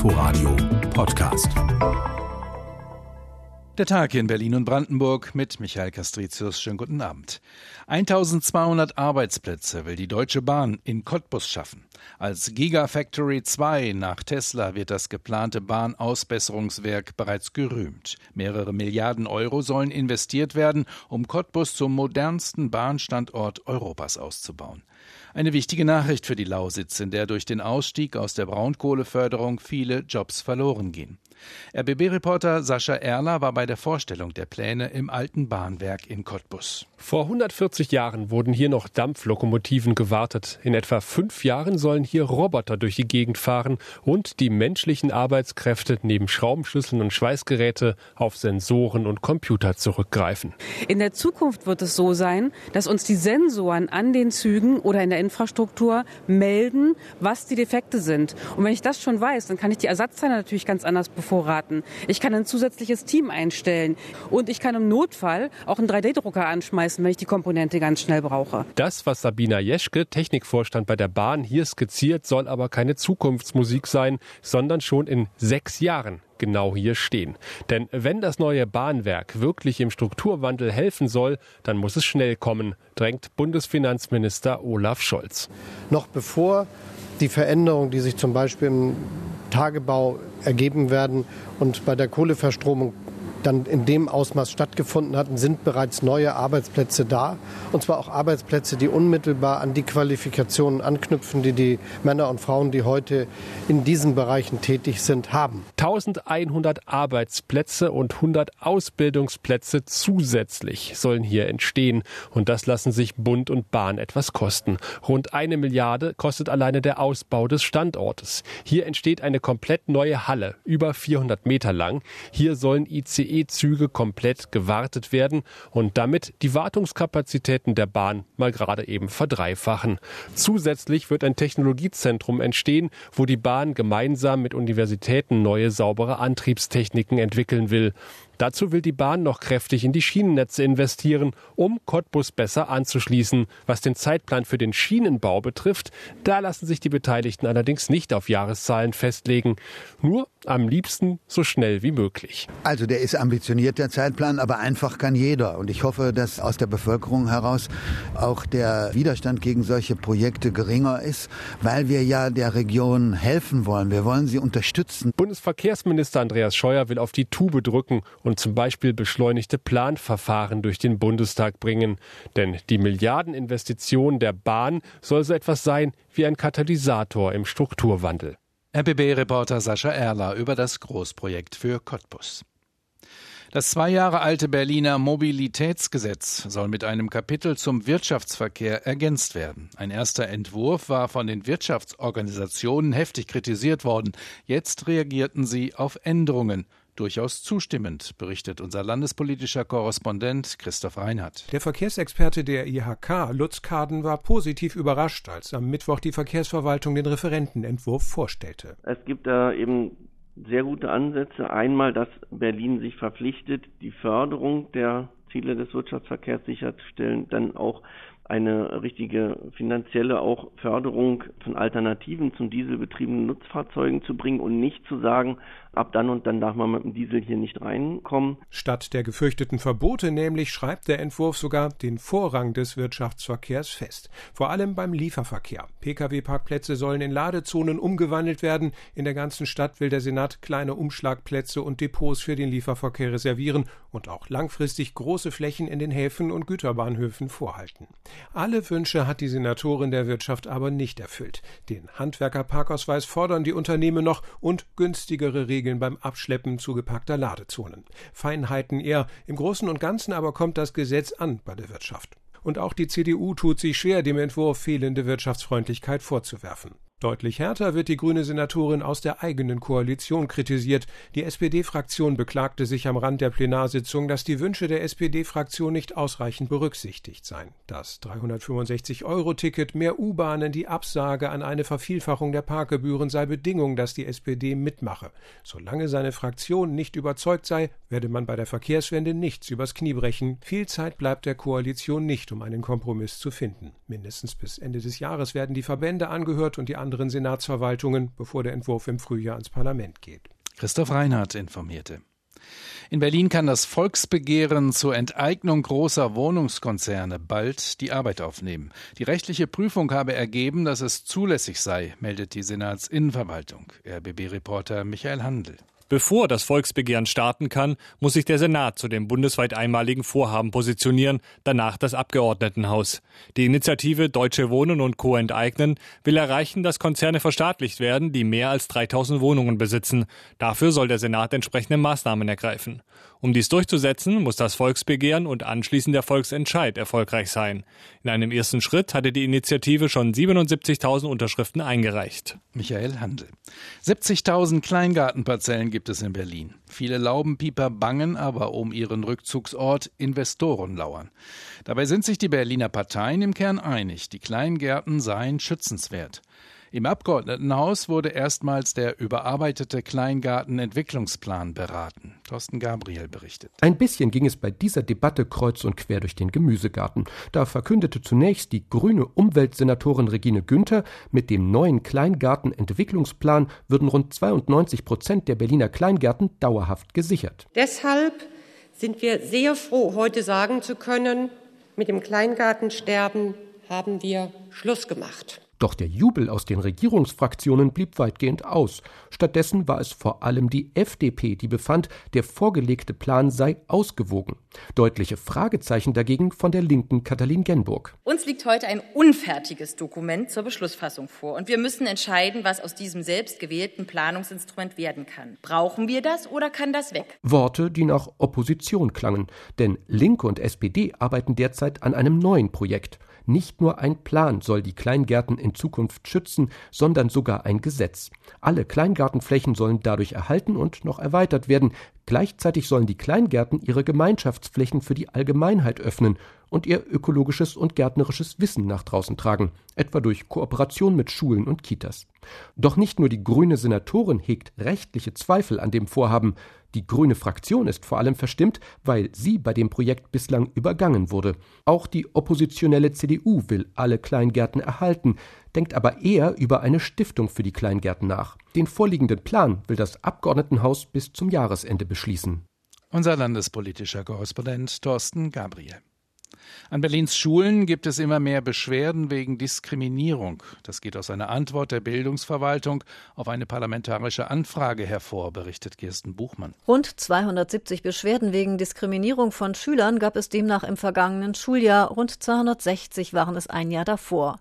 Inforadio Podcast. Der Tag in Berlin und Brandenburg mit Michael Castricius. Schönen guten Abend. 1200 Arbeitsplätze will die Deutsche Bahn in Cottbus schaffen. Als Gigafactory 2 nach Tesla wird das geplante Bahnausbesserungswerk bereits gerühmt. Mehrere Milliarden Euro sollen investiert werden, um Cottbus zum modernsten Bahnstandort Europas auszubauen. Eine wichtige Nachricht für die Lausitz, in der durch den Ausstieg aus der Braunkohleförderung viele Jobs verloren gehen. RBB-Reporter Sascha Erler war bei der Vorstellung der Pläne im alten Bahnwerk in Cottbus. Vor 140 Jahren wurden hier noch Dampflokomotiven gewartet. In etwa fünf Jahren sollen hier Roboter durch die Gegend fahren und die menschlichen Arbeitskräfte neben Schraubenschlüsseln und Schweißgeräte auf Sensoren und Computer zurückgreifen. In der Zukunft wird es so sein, dass uns die Sensoren an den Zügen oder in der Infrastruktur melden, was die Defekte sind. Und wenn ich das schon weiß, dann kann ich die Ersatzteile natürlich ganz anders bevorraten. Ich kann ein zusätzliches Team einstellen und ich kann im Notfall auch einen 3D-Drucker anschmeißen wenn ich die Komponente ganz schnell brauche. Das, was Sabina Jeschke, Technikvorstand bei der Bahn, hier skizziert, soll aber keine Zukunftsmusik sein, sondern schon in sechs Jahren genau hier stehen. Denn wenn das neue Bahnwerk wirklich im Strukturwandel helfen soll, dann muss es schnell kommen, drängt Bundesfinanzminister Olaf Scholz. Noch bevor die Veränderungen, die sich zum Beispiel im Tagebau ergeben werden und bei der Kohleverstromung dann in dem Ausmaß stattgefunden hatten, sind bereits neue Arbeitsplätze da. Und zwar auch Arbeitsplätze, die unmittelbar an die Qualifikationen anknüpfen, die die Männer und Frauen, die heute in diesen Bereichen tätig sind, haben. 1100 Arbeitsplätze und 100 Ausbildungsplätze zusätzlich sollen hier entstehen. Und das lassen sich Bund und Bahn etwas kosten. Rund eine Milliarde kostet alleine der Ausbau des Standortes. Hier entsteht eine komplett neue Halle, über 400 Meter lang. Hier sollen ICE ICE-Züge komplett gewartet werden und damit die Wartungskapazitäten der Bahn mal gerade eben verdreifachen. Zusätzlich wird ein Technologiezentrum entstehen, wo die Bahn gemeinsam mit Universitäten neue saubere Antriebstechniken entwickeln will. Dazu will die Bahn noch kräftig in die Schienennetze investieren, um Cottbus besser anzuschließen. Was den Zeitplan für den Schienenbau betrifft, da lassen sich die Beteiligten allerdings nicht auf Jahreszahlen festlegen. Nur am liebsten so schnell wie möglich. Also der ist ambitioniert, der Zeitplan, aber einfach kann jeder. Und ich hoffe, dass aus der Bevölkerung heraus auch der Widerstand gegen solche Projekte geringer ist, weil wir ja der Region helfen wollen. Wir wollen sie unterstützen. Bundesverkehrsminister Andreas Scheuer will auf die Tube drücken und und zum Beispiel beschleunigte Planverfahren durch den Bundestag bringen. Denn die Milliardeninvestition der Bahn soll so etwas sein wie ein Katalysator im Strukturwandel. RBB-Reporter Sascha Erler über das Großprojekt für Cottbus. Das zwei Jahre alte Berliner Mobilitätsgesetz soll mit einem Kapitel zum Wirtschaftsverkehr ergänzt werden. Ein erster Entwurf war von den Wirtschaftsorganisationen heftig kritisiert worden. Jetzt reagierten sie auf Änderungen durchaus zustimmend, berichtet unser landespolitischer Korrespondent Christoph Reinhardt. Der Verkehrsexperte der IHK, Lutz Kaden, war positiv überrascht, als am Mittwoch die Verkehrsverwaltung den Referentenentwurf vorstellte. Es gibt da eben sehr gute Ansätze. Einmal, dass Berlin sich verpflichtet, die Förderung der Ziele des Wirtschaftsverkehrs sicherzustellen, dann auch eine richtige finanzielle auch Förderung von Alternativen zum dieselbetriebenen Nutzfahrzeugen zu bringen und nicht zu sagen, ab dann und dann darf man mit dem Diesel hier nicht reinkommen. Statt der gefürchteten Verbote nämlich schreibt der Entwurf sogar den Vorrang des Wirtschaftsverkehrs fest. Vor allem beim Lieferverkehr. Pkw-Parkplätze sollen in Ladezonen umgewandelt werden. In der ganzen Stadt will der Senat kleine Umschlagplätze und Depots für den Lieferverkehr reservieren und auch langfristig große Flächen in den Häfen und Güterbahnhöfen vorhalten. Alle Wünsche hat die Senatorin der Wirtschaft aber nicht erfüllt. Den Handwerkerparkausweis fordern die Unternehmen noch und günstigere Regeln beim Abschleppen zugepackter Ladezonen. Feinheiten eher. Im Großen und Ganzen aber kommt das Gesetz an bei der Wirtschaft. Und auch die CDU tut sich schwer, dem Entwurf fehlende Wirtschaftsfreundlichkeit vorzuwerfen. Deutlich härter wird die grüne Senatorin aus der eigenen Koalition kritisiert. Die SPD-Fraktion beklagte sich am Rand der Plenarsitzung, dass die Wünsche der SPD-Fraktion nicht ausreichend berücksichtigt seien. Das 365-Euro-Ticket, mehr U-Bahnen, die Absage an eine Vervielfachung der Parkgebühren sei Bedingung, dass die SPD mitmache. Solange seine Fraktion nicht überzeugt sei, werde man bei der Verkehrswende nichts übers Knie brechen. Viel Zeit bleibt der Koalition nicht, um einen Kompromiss zu finden. Mindestens bis Ende des Jahres werden die Verbände angehört und die anderen Senatsverwaltungen, bevor der Entwurf im Frühjahr ins Parlament geht. Christoph Reinhardt informierte. In Berlin kann das Volksbegehren zur Enteignung großer Wohnungskonzerne bald die Arbeit aufnehmen. Die rechtliche Prüfung habe ergeben, dass es zulässig sei, meldet die Senatsinnenverwaltung. RBB-Reporter Michael Handel. Bevor das Volksbegehren starten kann, muss sich der Senat zu dem bundesweit einmaligen Vorhaben positionieren, danach das Abgeordnetenhaus. Die Initiative Deutsche Wohnen und Co. enteignen will erreichen, dass Konzerne verstaatlicht werden, die mehr als 3000 Wohnungen besitzen. Dafür soll der Senat entsprechende Maßnahmen ergreifen. Um dies durchzusetzen, muss das Volksbegehren und anschließend der Volksentscheid erfolgreich sein. In einem ersten Schritt hatte die Initiative schon 77.000 Unterschriften eingereicht. Michael Handel. 70.000 Kleingartenparzellen gibt es in Berlin. Viele Laubenpieper bangen aber um ihren Rückzugsort Investoren lauern. Dabei sind sich die Berliner Parteien im Kern einig, die Kleingärten seien schützenswert. Im Abgeordnetenhaus wurde erstmals der überarbeitete Kleingartenentwicklungsplan beraten. Thorsten Gabriel berichtet. Ein bisschen ging es bei dieser Debatte kreuz und quer durch den Gemüsegarten. Da verkündete zunächst die grüne Umweltsenatorin Regine Günther, mit dem neuen Kleingartenentwicklungsplan würden rund 92 Prozent der Berliner Kleingärten dauerhaft gesichert. Deshalb sind wir sehr froh, heute sagen zu können, mit dem Kleingartensterben haben wir Schluss gemacht. Doch der Jubel aus den Regierungsfraktionen blieb weitgehend aus. Stattdessen war es vor allem die FDP, die befand, der vorgelegte Plan sei ausgewogen. Deutliche Fragezeichen dagegen von der linken Katalin Genburg. Uns liegt heute ein unfertiges Dokument zur Beschlussfassung vor und wir müssen entscheiden, was aus diesem selbstgewählten Planungsinstrument werden kann. Brauchen wir das oder kann das weg? Worte, die nach Opposition klangen, denn Linke und SPD arbeiten derzeit an einem neuen Projekt. Nicht nur ein Plan soll die Kleingärten in Zukunft schützen, sondern sogar ein Gesetz. Alle Kleingartenflächen sollen dadurch erhalten und noch erweitert werden. Gleichzeitig sollen die Kleingärten ihre Gemeinschaftsflächen für die Allgemeinheit öffnen und ihr ökologisches und gärtnerisches Wissen nach draußen tragen, etwa durch Kooperation mit Schulen und Kitas. Doch nicht nur die grüne Senatorin hegt rechtliche Zweifel an dem Vorhaben, die grüne Fraktion ist vor allem verstimmt, weil sie bei dem Projekt bislang übergangen wurde. Auch die oppositionelle CDU will alle Kleingärten erhalten, denkt aber eher über eine Stiftung für die Kleingärten nach. Den vorliegenden Plan will das Abgeordnetenhaus bis zum Jahresende beschließen. Unser landespolitischer Korrespondent Thorsten Gabriel. An Berlins Schulen gibt es immer mehr Beschwerden wegen Diskriminierung. Das geht aus einer Antwort der Bildungsverwaltung auf eine parlamentarische Anfrage hervor, berichtet Kirsten Buchmann. Rund 270 Beschwerden wegen Diskriminierung von Schülern gab es demnach im vergangenen Schuljahr. Rund 260 waren es ein Jahr davor.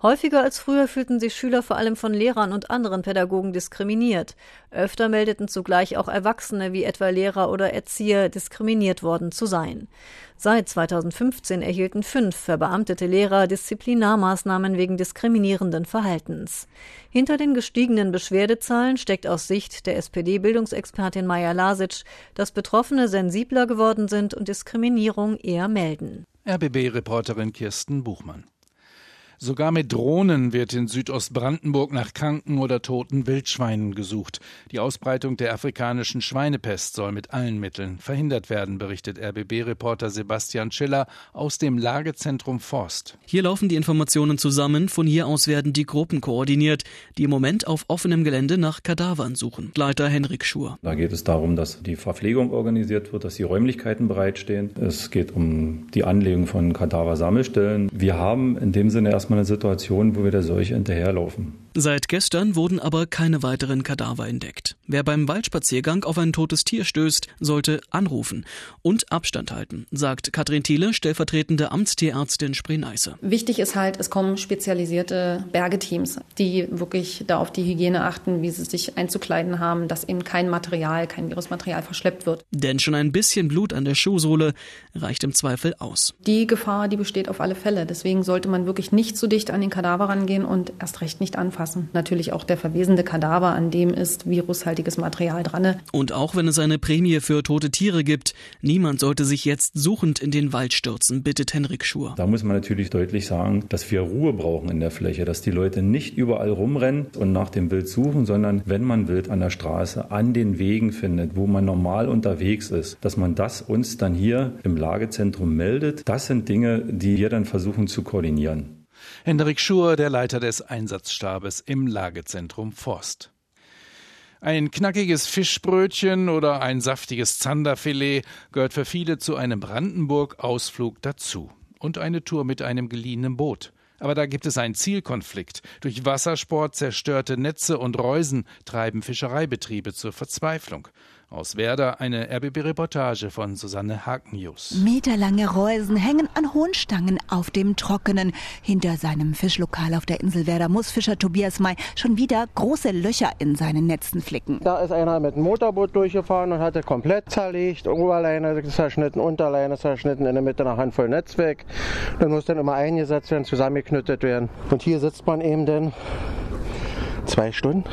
Häufiger als früher fühlten sich Schüler vor allem von Lehrern und anderen Pädagogen diskriminiert. Öfter meldeten zugleich auch Erwachsene wie etwa Lehrer oder Erzieher diskriminiert worden zu sein. Seit 2015 erhielten fünf verbeamtete Lehrer Disziplinarmaßnahmen wegen diskriminierenden Verhaltens. Hinter den gestiegenen Beschwerdezahlen steckt aus Sicht der SPD-Bildungsexpertin Maja Lasic, dass Betroffene sensibler geworden sind und Diskriminierung eher melden. RBB-Reporterin Kirsten Buchmann. Sogar mit Drohnen wird in Südostbrandenburg nach kranken oder toten Wildschweinen gesucht. Die Ausbreitung der afrikanischen Schweinepest soll mit allen Mitteln verhindert werden, berichtet RBB-Reporter Sebastian Schiller aus dem Lagezentrum Forst. Hier laufen die Informationen zusammen. Von hier aus werden die Gruppen koordiniert, die im Moment auf offenem Gelände nach Kadavern suchen. Leiter Henrik Schur. Da geht es darum, dass die Verpflegung organisiert wird, dass die Räumlichkeiten bereitstehen. Es geht um die Anlegung von Kadaversammelstellen. Wir haben in dem Sinne erstmal erstmal eine Situation, wo wir der Seuche hinterherlaufen. Seit gestern wurden aber keine weiteren Kadaver entdeckt. Wer beim Waldspaziergang auf ein totes Tier stößt, sollte anrufen und Abstand halten, sagt Katrin Thiele, stellvertretende Amtstierärztin Spree-Neiße. Wichtig ist halt, es kommen spezialisierte Bergeteams, die wirklich da auf die Hygiene achten, wie sie sich einzukleiden haben, dass eben kein Material, kein Virusmaterial verschleppt wird. Denn schon ein bisschen Blut an der Schuhsohle reicht im Zweifel aus. Die Gefahr, die besteht auf alle Fälle. Deswegen sollte man wirklich nicht zu dicht an den Kadaver rangehen und erst recht nicht anfassen. Natürlich auch der verwesende Kadaver, an dem ist virushaltiges Material dran. Und auch wenn es eine Prämie für tote Tiere gibt, niemand sollte sich jetzt suchend in den Wald stürzen, bittet Henrik Schur. Da muss man natürlich deutlich sagen, dass wir Ruhe brauchen in der Fläche, dass die Leute nicht überall rumrennen und nach dem Wild suchen, sondern wenn man Wild an der Straße, an den Wegen findet, wo man normal unterwegs ist, dass man das uns dann hier im Lagezentrum meldet. Das sind Dinge, die wir dann versuchen zu koordinieren. Hendrik Schur, der Leiter des Einsatzstabes im Lagezentrum Forst. Ein knackiges Fischbrötchen oder ein saftiges Zanderfilet gehört für viele zu einem Brandenburg-Ausflug dazu. Und eine Tour mit einem geliehenen Boot. Aber da gibt es einen Zielkonflikt. Durch Wassersport zerstörte Netze und Reusen treiben Fischereibetriebe zur Verzweiflung. Aus Werder eine RBB-Reportage von Susanne Hakenjus. Meterlange Reusen hängen an hohen Stangen auf dem Trockenen. Hinter seinem Fischlokal auf der Insel Werder muss Fischer Tobias May schon wieder große Löcher in seinen Netzen flicken. Da ist einer mit einem Motorboot durchgefahren und hatte komplett zerlegt. Oberleine zerschnitten, Unterleine zerschnitten, in der Mitte eine Handvoll Netz weg. Dann muss dann immer eingesetzt werden, zusammengeknüttet werden. Und hier sitzt man eben dann zwei Stunden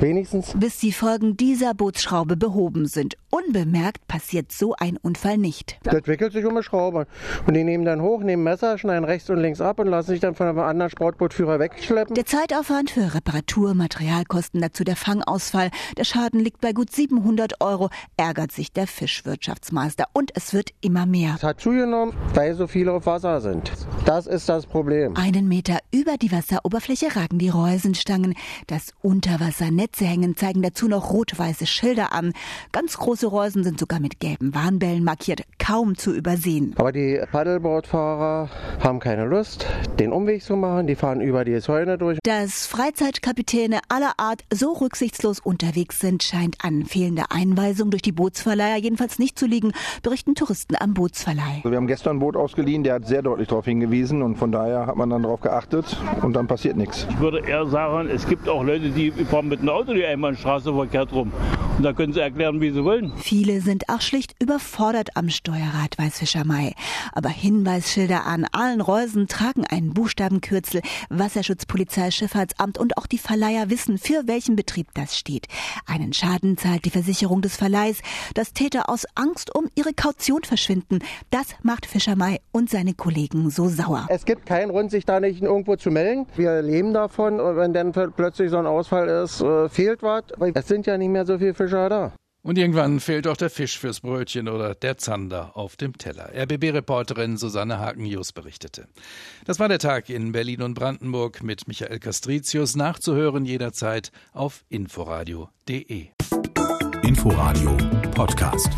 Wenigstens. Bis die Folgen dieser Bootsschraube behoben sind. Unbemerkt passiert so ein Unfall nicht. Das wickelt sich um eine Schraube. Und die nehmen dann hoch, nehmen Messer, schneiden rechts und links ab und lassen sich dann von einem anderen Sportbootführer wegschleppen. Der Zeitaufwand für Reparatur, Materialkosten, dazu der Fangausfall. Der Schaden liegt bei gut 700 Euro, ärgert sich der Fischwirtschaftsmeister. Und es wird immer mehr. Es hat zugenommen, weil so viele auf Wasser sind. Das ist das Problem. Einen Meter über die Wasseroberfläche ragen die Reusenstangen. Das Unterwassernetz Netze hängen, zeigen dazu noch rot-weiße Schilder an. Ganz große Reusen sind sogar mit gelben Warnbällen markiert, kaum zu übersehen. Aber die Paddleboardfahrer haben keine Lust, den Umweg zu machen. Die fahren über die Zäune durch. Dass Freizeitkapitäne aller Art so rücksichtslos unterwegs sind, scheint an fehlender Einweisung durch die Bootsverleiher jedenfalls nicht zu liegen, berichten Touristen am Bootsverleih. Also wir haben gestern ein Boot ausgeliehen, der hat sehr deutlich darauf hingewiesen und von daher hat man dann darauf geachtet und dann passiert nichts. Ich würde eher sagen, es gibt auch Leute, die fahren mit einem Auto die Einbahnstraße verkehrt rum. Und da können sie erklären, wie sie wollen. Viele sind auch schlicht überfordert am Steuerrad, weiß Fischer May. Aber Hinweisschilder an allen Reusen tragen einen Buchstabenkürzel. Wasserschutz, Polizei, Schifffahrtsamt und auch die Verleiher wissen, für welchen Betrieb das steht. Einen Schaden zahlt die Versicherung des Verleihs, dass Täter aus Angst um ihre Kaution verschwinden. Das macht Fischer May und seine Kollegen so sauer. Es gibt keinen Grund, sich da nicht irgendwo zu melden. Wir leben davon und wenn dann plötzlich so ein Ausfall ist, äh, fehlt was. Es sind ja nicht mehr so viele Fischer da. Und irgendwann fehlt auch der Fisch fürs Brötchen oder der Zander auf dem Teller. RBB-Reporterin Susanne Haken-Jus berichtete. Das war der Tag in Berlin und Brandenburg mit Michael Castricius. Nachzuhören jederzeit auf inforadio.de. Inforadio Podcast.